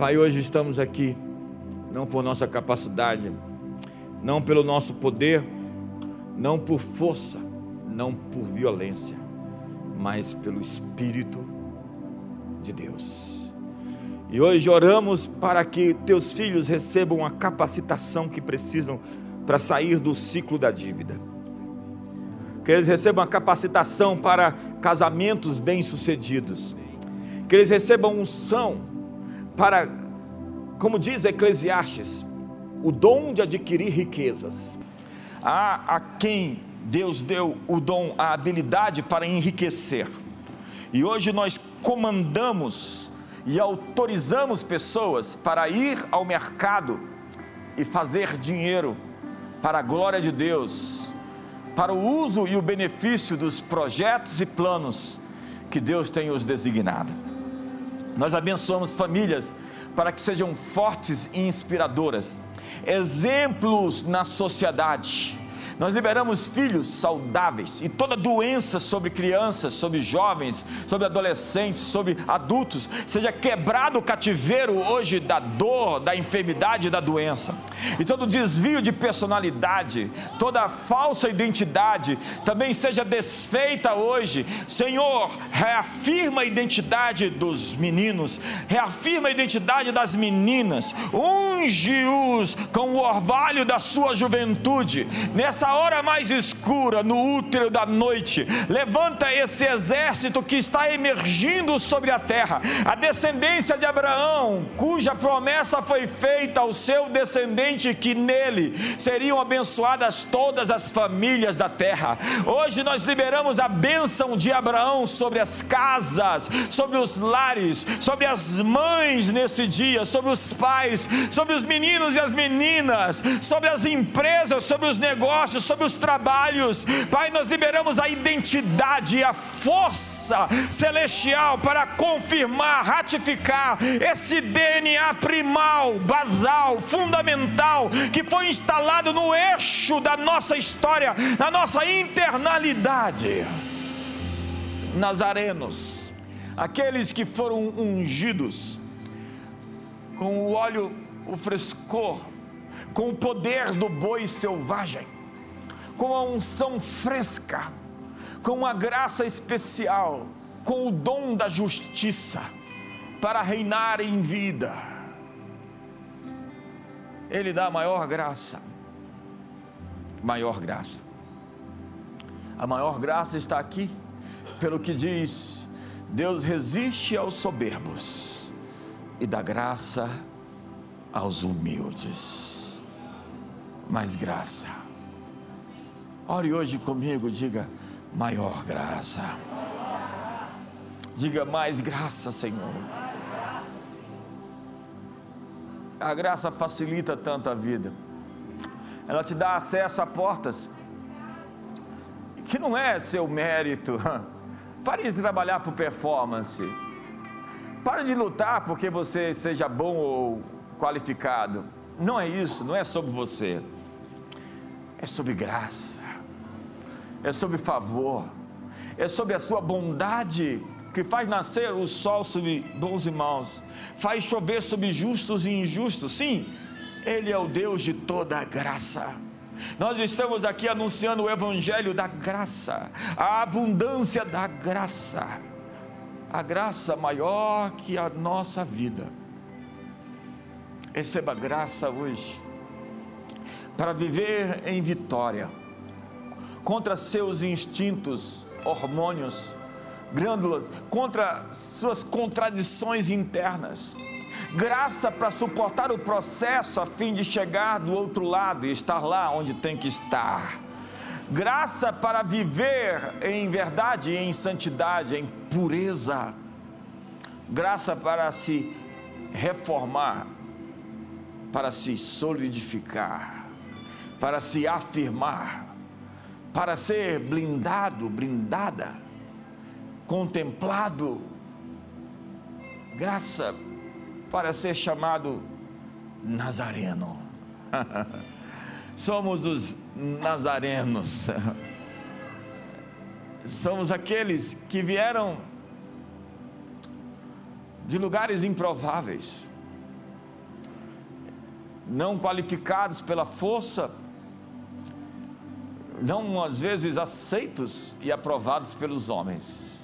Pai, hoje estamos aqui, não por nossa capacidade, não pelo nosso poder, não por força, não por violência, mas pelo Espírito de Deus. E hoje oramos para que teus filhos recebam a capacitação que precisam para sair do ciclo da dívida. Que eles recebam a capacitação para casamentos bem-sucedidos. Que eles recebam unção para, como diz Eclesiastes, o dom de adquirir riquezas. Há a quem Deus deu o dom, a habilidade para enriquecer. E hoje nós comandamos e autorizamos pessoas para ir ao mercado e fazer dinheiro para a glória de Deus, para o uso e o benefício dos projetos e planos que Deus tem os designado. Nós abençoamos famílias para que sejam fortes e inspiradoras, exemplos na sociedade nós liberamos filhos saudáveis e toda doença sobre crianças, sobre jovens, sobre adolescentes, sobre adultos, seja quebrado o cativeiro hoje da dor, da enfermidade e da doença. E todo desvio de personalidade, toda falsa identidade também seja desfeita hoje. Senhor, reafirma a identidade dos meninos, reafirma a identidade das meninas, unge-os com o orvalho da sua juventude. Nessa hora mais escura, no útero da noite, levanta esse exército que está emergindo sobre a terra, a descendência de Abraão, cuja promessa foi feita ao seu descendente, que nele seriam abençoadas todas as famílias da terra. Hoje nós liberamos a bênção de Abraão sobre as casas, sobre os lares, sobre as mães nesse dia, sobre os pais, sobre os meninos e as meninas, sobre as empresas, sobre os negócios sobre os trabalhos. Pai, nós liberamos a identidade e a força celestial para confirmar, ratificar esse DNA primal, basal, fundamental, que foi instalado no eixo da nossa história, na nossa internalidade. Nazarenos, aqueles que foram ungidos com o óleo, o frescor, com o poder do boi selvagem com a unção fresca, com uma graça especial, com o dom da justiça, para reinar em vida. Ele dá maior graça, maior graça. A maior graça está aqui, pelo que diz: Deus resiste aos soberbos e dá graça aos humildes. Mais graça Ore hoje comigo, diga maior graça. Diga mais graça, Senhor. A graça facilita tanto a vida. Ela te dá acesso a portas que não é seu mérito. Pare de trabalhar por performance. Pare de lutar porque você seja bom ou qualificado. Não é isso, não é sobre você. É sobre graça é sobre favor, é sobre a sua bondade que faz nascer o sol sobre bons e maus, faz chover sobre justos e injustos. Sim, Ele é o Deus de toda a graça. Nós estamos aqui anunciando o Evangelho da graça, a abundância da graça, a graça maior que a nossa vida. Receba graça hoje, para viver em vitória contra seus instintos, hormônios, glândulas, contra suas contradições internas. Graça para suportar o processo a fim de chegar do outro lado e estar lá onde tem que estar. Graça para viver em verdade, em santidade, em pureza. Graça para se reformar, para se solidificar, para se afirmar para ser blindado, blindada, contemplado, graça para ser chamado Nazareno. Somos os nazarenos. Somos aqueles que vieram de lugares improváveis, não qualificados pela força, não às vezes aceitos e aprovados pelos homens,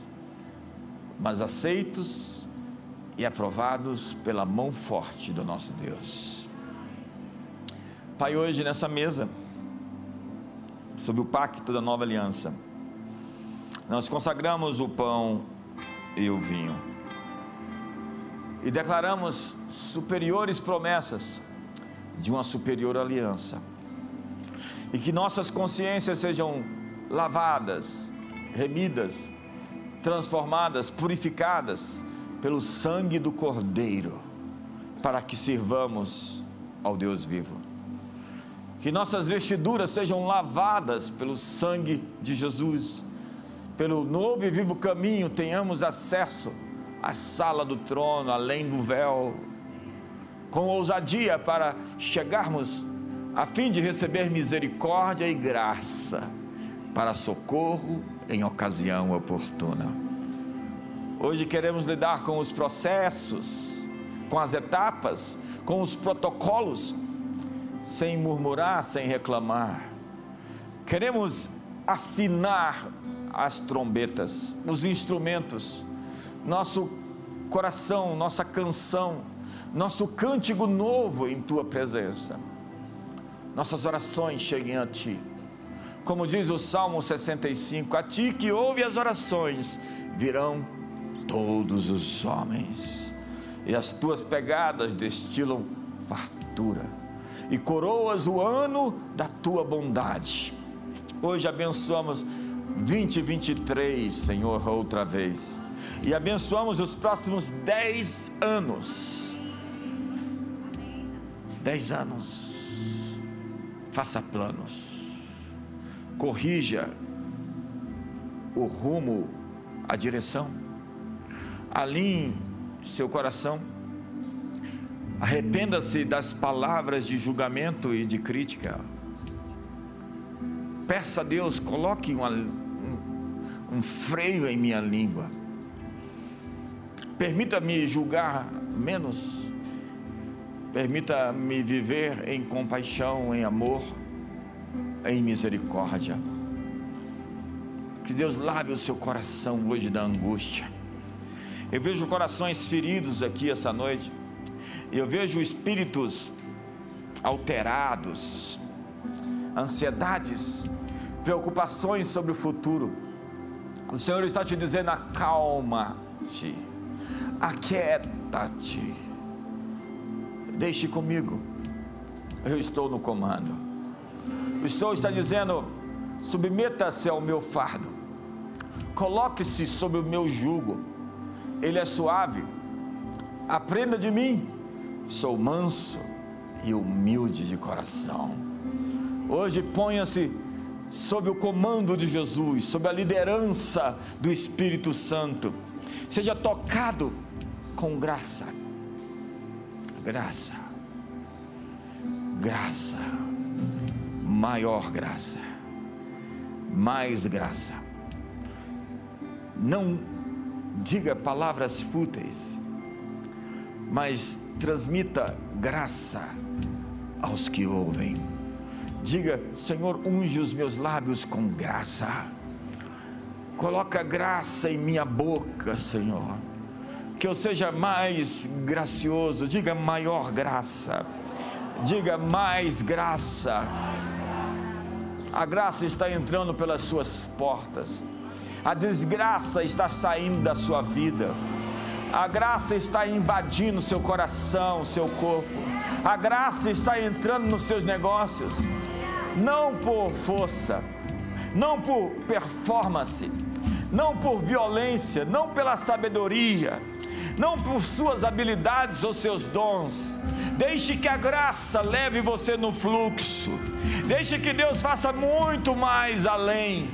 mas aceitos e aprovados pela mão forte do nosso Deus. Pai, hoje nessa mesa, sob o pacto da nova aliança, nós consagramos o pão e o vinho e declaramos superiores promessas de uma superior aliança. E que nossas consciências sejam lavadas, remidas, transformadas, purificadas pelo sangue do Cordeiro, para que sirvamos ao Deus vivo. Que nossas vestiduras sejam lavadas pelo sangue de Jesus, pelo novo e vivo caminho, tenhamos acesso à sala do trono, além do véu, com ousadia para chegarmos a fim de receber misericórdia e graça para socorro em ocasião oportuna. Hoje queremos lidar com os processos, com as etapas, com os protocolos, sem murmurar, sem reclamar. Queremos afinar as trombetas, os instrumentos, nosso coração, nossa canção, nosso cântico novo em tua presença. Nossas orações cheguem a ti. Como diz o Salmo 65, a ti que ouve as orações, virão todos os homens, e as tuas pegadas destilam fartura, e coroas o ano da tua bondade. Hoje abençoamos 2023, Senhor, outra vez, e abençoamos os próximos 10 anos. 10 anos. Faça planos, corrija o rumo, a direção, alinhe seu coração, arrependa-se das palavras de julgamento e de crítica. Peça a Deus, coloque uma, um, um freio em minha língua. Permita-me julgar menos. Permita-me viver em compaixão, em amor, em misericórdia. Que Deus lave o seu coração hoje da angústia. Eu vejo corações feridos aqui essa noite. Eu vejo espíritos alterados, ansiedades, preocupações sobre o futuro. O Senhor está te dizendo: acalma-te, aquieta-te, deixe comigo, eu estou no comando. O Senhor está dizendo: submeta-se ao meu fardo, coloque-se sob o meu jugo, ele é suave, aprenda de mim, sou manso e humilde de coração. Hoje ponha-se sob o comando de Jesus, sob a liderança do Espírito Santo. Seja tocado com graça. Graça. Graça. Maior graça. Mais graça. Não diga palavras fúteis, mas transmita graça aos que ouvem. Diga, Senhor, unge os meus lábios com graça. Coloca graça em minha boca, Senhor. Que eu seja mais gracioso. Diga maior graça. Diga mais graça. A graça está entrando pelas suas portas. A desgraça está saindo da sua vida. A graça está invadindo seu coração, seu corpo. A graça está entrando nos seus negócios não por força, não por performance, não por violência, não pela sabedoria, não por suas habilidades ou seus dons. Deixe que a graça leve você no fluxo. Deixe que Deus faça muito mais além.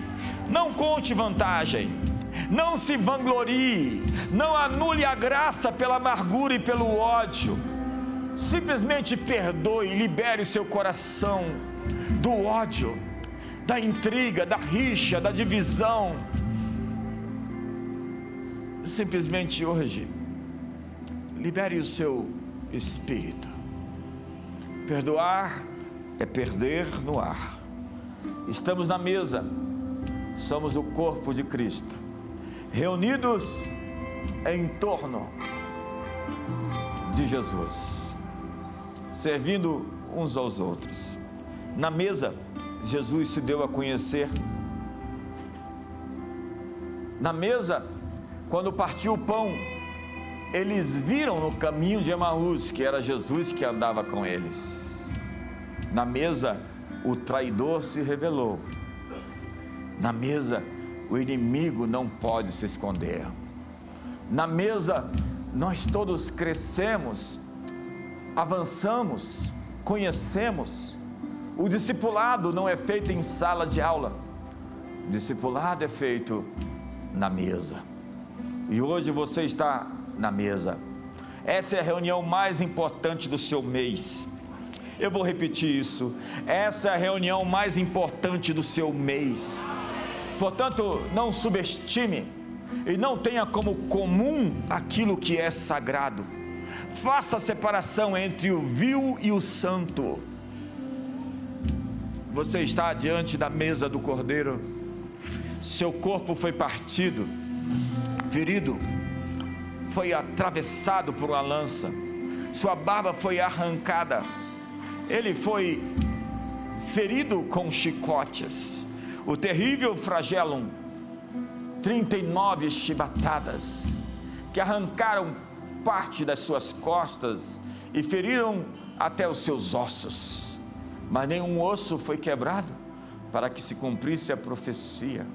Não conte vantagem. Não se vanglorie. Não anule a graça pela amargura e pelo ódio. Simplesmente perdoe, libere seu coração do ódio, da intriga, da rixa, da divisão. Simplesmente hoje, libere o seu espírito. Perdoar é perder no ar. Estamos na mesa, somos o corpo de Cristo, reunidos em torno de Jesus, servindo uns aos outros. Na mesa, Jesus se deu a conhecer. Na mesa, quando partiu o pão, eles viram no caminho de Emaús que era Jesus que andava com eles. Na mesa, o traidor se revelou. Na mesa, o inimigo não pode se esconder. Na mesa, nós todos crescemos, avançamos, conhecemos. O discipulado não é feito em sala de aula, o discipulado é feito na mesa. E hoje você está na mesa. Essa é a reunião mais importante do seu mês. Eu vou repetir isso. Essa é a reunião mais importante do seu mês. Portanto, não subestime e não tenha como comum aquilo que é sagrado. Faça a separação entre o vil e o santo. Você está diante da mesa do Cordeiro, seu corpo foi partido, ferido, foi atravessado por uma lança, sua barba foi arrancada, ele foi ferido com chicotes, o terrível flagelo, 39 chibatadas, que arrancaram parte das suas costas e feriram até os seus ossos, mas nenhum osso foi quebrado, para que se cumprisse a profecia.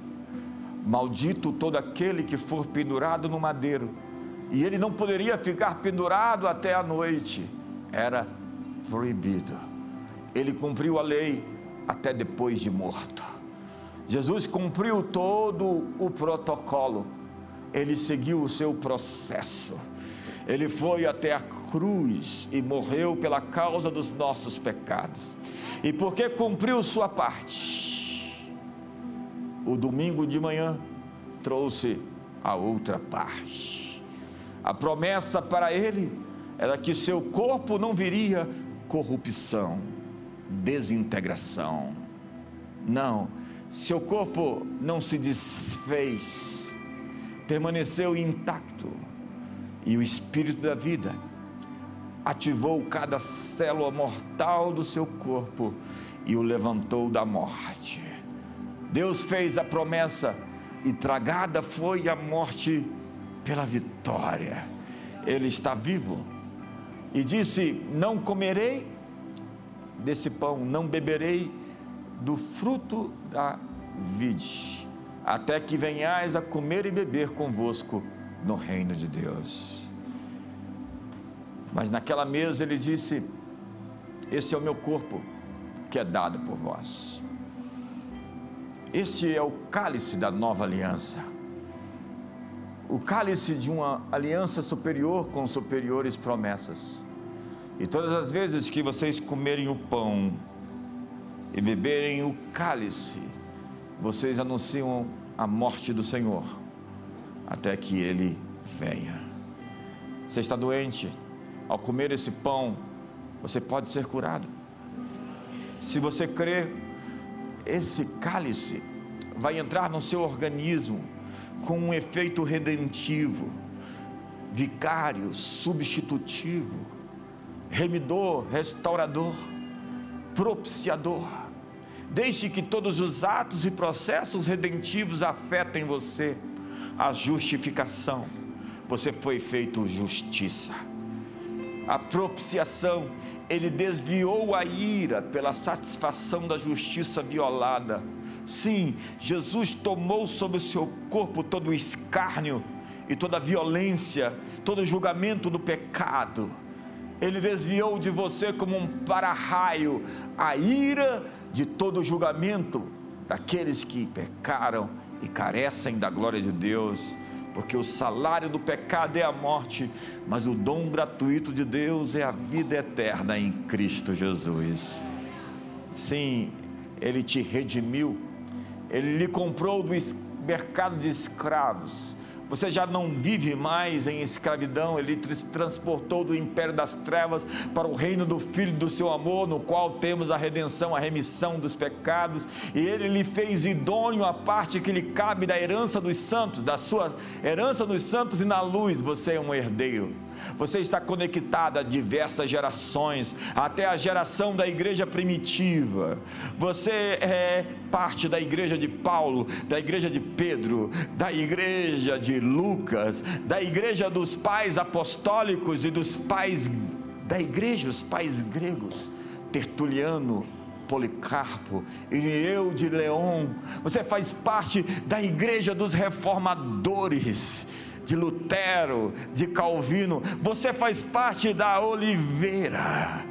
Maldito todo aquele que for pendurado no madeiro, e ele não poderia ficar pendurado até a noite, era proibido. Ele cumpriu a lei até depois de morto. Jesus cumpriu todo o protocolo, ele seguiu o seu processo. Ele foi até a cruz e morreu pela causa dos nossos pecados. E porque cumpriu sua parte, o domingo de manhã trouxe a outra parte. A promessa para ele era que seu corpo não viria corrupção, desintegração. Não, seu corpo não se desfez, permaneceu intacto e o Espírito da vida ativou cada célula mortal do seu corpo e o levantou da morte. Deus fez a promessa e tragada foi a morte pela vitória. Ele está vivo e disse: Não comerei desse pão, não beberei do fruto da vide, até que venhais a comer e beber convosco no reino de Deus. Mas naquela mesa ele disse: Esse é o meu corpo que é dado por vós. Esse é o cálice da nova aliança. O cálice de uma aliança superior com superiores promessas. E todas as vezes que vocês comerem o pão e beberem o cálice, vocês anunciam a morte do Senhor até que ele venha. Você está doente? Ao comer esse pão, você pode ser curado. Se você crer, esse cálice vai entrar no seu organismo com um efeito redentivo, vicário, substitutivo, remidor, restaurador, propiciador. Desde que todos os atos e processos redentivos afetem você, a justificação, você foi feito justiça. A propiciação, ele desviou a ira pela satisfação da justiça violada. Sim, Jesus tomou sobre o seu corpo todo o escárnio e toda a violência, todo o julgamento do pecado. Ele desviou de você como um para-raio a ira de todo o julgamento daqueles que pecaram e carecem da glória de Deus, porque o salário do pecado é a morte, mas o dom gratuito de Deus é a vida eterna em Cristo Jesus. Sim, Ele te redimiu, Ele lhe comprou do mercado de escravos, Você já não vive mais em escravidão, ele transportou do império das trevas para o reino do Filho do seu amor, no qual temos a redenção, a remissão dos pecados, e ele lhe fez idôneo a parte que lhe cabe da herança dos santos, da sua herança dos santos e na luz, você é um herdeiro. Você está conectado a diversas gerações, até a geração da igreja primitiva. Você é parte da igreja de Paulo, da igreja de Pedro, da igreja de Lucas, da igreja dos pais apostólicos e dos pais da igreja, os pais gregos, Tertuliano, Policarpo, Irineu de Leão, você faz parte da igreja dos reformadores de Lutero, de Calvino, você faz parte da oliveira.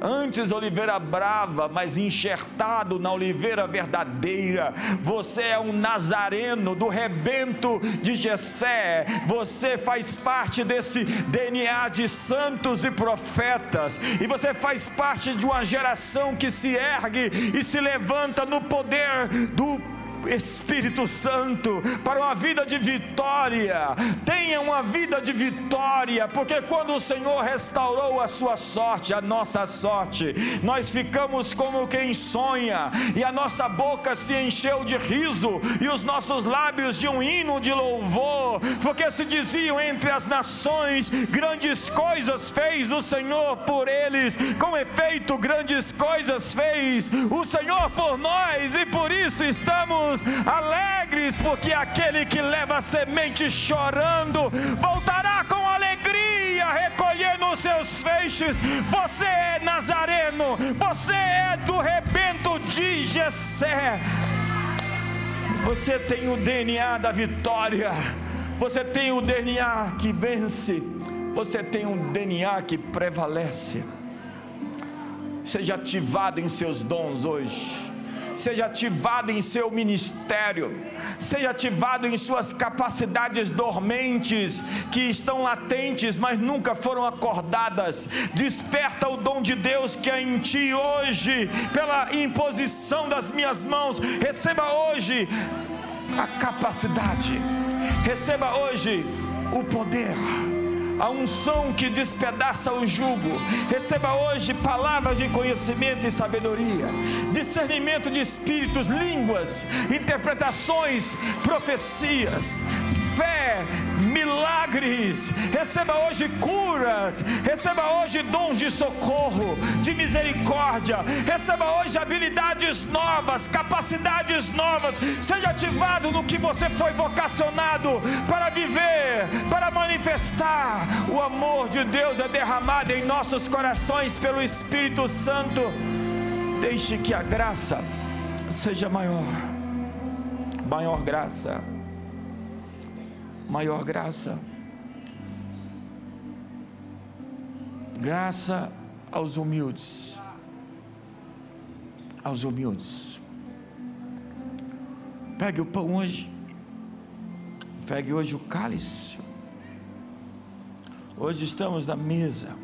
Antes oliveira brava, mas enxertado na oliveira verdadeira. Você é um nazareno do rebento de Jessé. Você faz parte desse DNA de santos e profetas. E você faz parte de uma geração que se ergue e se levanta no poder do Espírito Santo, para uma vida de vitória. Tenha uma vida de vitória, porque quando o Senhor restaurou a sua sorte, a nossa sorte, nós ficamos como quem sonha, e a nossa boca se encheu de riso, e os nossos lábios de um hino de louvor, porque se diziam entre as nações: grandes coisas fez o Senhor por eles, com efeito, grandes coisas fez o Senhor por nós, e por isso estamos alegres, porque aquele que leva a semente chorando voltará com alegria, recolhendo os seus feixes. Você é nazareno, você é do rebento de Jessé. Você tem o DNA da vitória, você tem o DNA que vence, você tem um DNA que prevalece. Seja ativado em seus dons hoje seja ativado em seu ministério, seja ativado em suas capacidades dormentes, que estão latentes, mas nunca foram acordadas. Desperta o dom de Deus que é em ti hoje, pela imposição das minhas mãos. Receba hoje a capacidade, receba hoje o poder a unção que despedaça o jugo. Receba hoje palavras de conhecimento e sabedoria, discernimento de espíritos, línguas, interpretações, profecias, milagres, receba hoje curas, receba hoje dons de socorro, de misericórdia, receba hoje habilidades novas, capacidades novas, seja ativado no que você foi vocacionado para viver, para manifestar. O amor de Deus é derramado em nossos corações pelo Espírito Santo. Deixe que a graça seja maior, maior graça maior graça. Graça aos humildes. Aos humildes. Pegue o pão hoje. Pegue hoje o cálice. Hoje estamos na mesa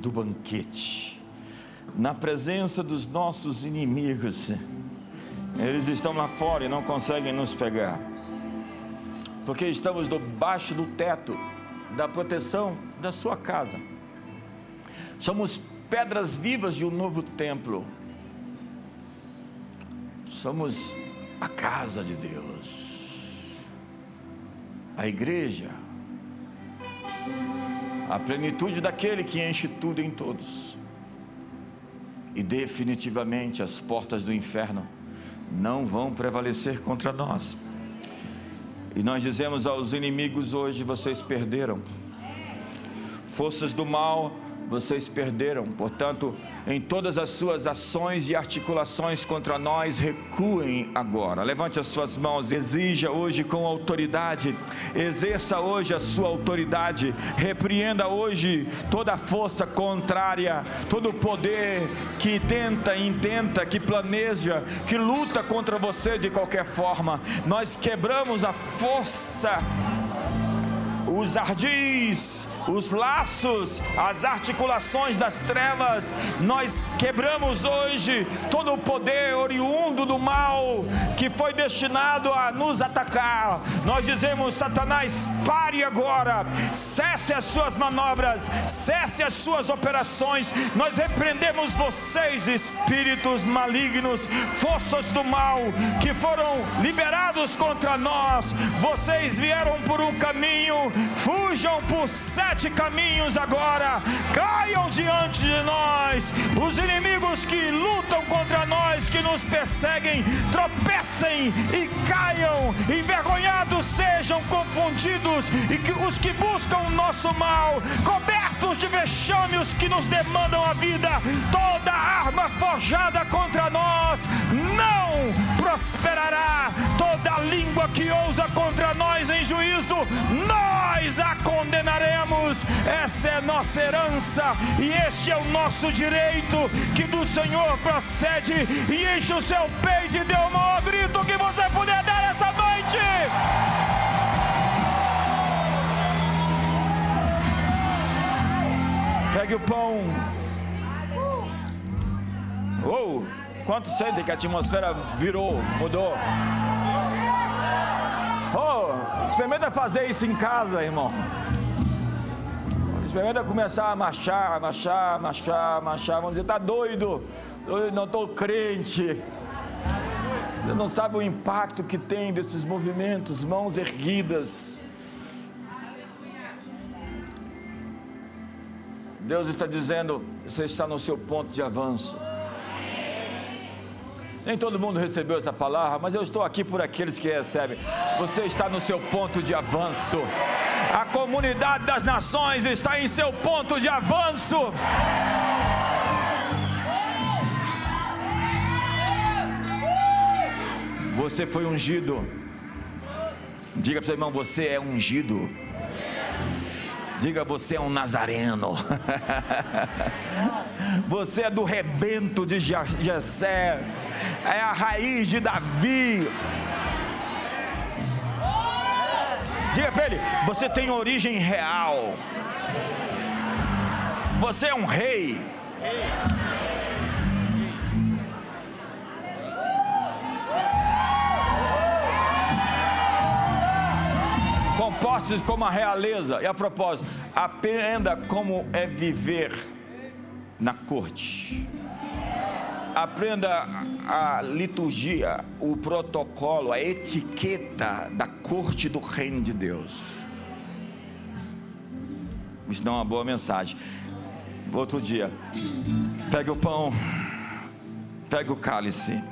do banquete, na presença dos nossos inimigos. Eles estão lá fora e não conseguem nos pegar porque estamos debaixo do teto da proteção da sua casa. Somos pedras vivas de um novo templo. Somos a casa de Deus. A igreja. A plenitude daquele que enche tudo em todos. E definitivamente as portas do inferno não vão prevalecer contra nós e nós dizemos aos inimigos hoje: vocês perderam. Forças do mal, vocês perderam. Portanto, em todas as suas ações e articulações contra nós, recuem agora. Levante as suas mãos, exija hoje com autoridade, exerça hoje a sua autoridade, repreenda hoje toda a força contrária, todo o poder que tenta, intenta, que planeja, que luta contra você de qualquer forma. Nós quebramos a força, os ardis os laços, as articulações das trevas. Nós quebramos hoje todo o poder oriundo do mal que foi destinado a nos atacar. Nós dizemos: Satanás, pare agora, cesse as suas manobras, cesse as suas operações. Nós repreendemos vocês, espíritos malignos, forças do mal que foram liberados contra nós. Vocês vieram por um caminho, fujam por sete caminhos agora, caiam diante de nós. Os inimigos que lutam contra nós, que nos perseguem, tropecem e caiam, envergonhados sejam confundidos, e que os que buscam o nosso mal, cobertos de vexames que nos demandam a vida, toda arma forjada contra nós não prosperará, toda língua que ousa contra nós em juízo, nós a condenaremos. Essa é nossa herança e este é o nosso direito que do Senhor procede. E enche o seu peito e dê o maior grito que você puder dar essa noite. Pegue o pão. Oh, quanto sentem que a atmosfera virou, mudou? Oh, experimenta fazer isso em casa, irmão. Experimenta começar a marchar, marchar, marchar, marchar. Vamos dizer, tá doido? Eu não estou crente. Você não sabe o impacto que tem desses movimentos, mãos erguidas. Deus está dizendo: você está no seu ponto de avanço. Nem todo mundo recebeu essa palavra, mas eu estou aqui por aqueles que recebem. Você está no seu ponto de avanço. A comunidade das nações está em seu ponto de avanço. Você foi ungido. Diga para o seu irmão: você é ungido. Diga, você é um nazareno. você é do rebento de Jessé. É a raiz de Davi. Diga para ele: você tem origem real. Você é um rei. Comporte-se como a realeza. E a propósito, aprenda como é viver na corte. Aprenda a liturgia, o protocolo, a etiqueta da corte do reino de Deus. Isso é uma boa mensagem. Outro dia, pegue o pão, pegue o cálice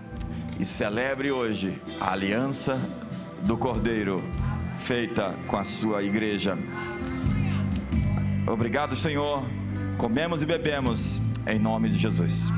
e celebre hoje a aliança do Cordeiro feita com a sua igreja. Obrigado, Senhor. Comemos e bebemos em nome de Jesus.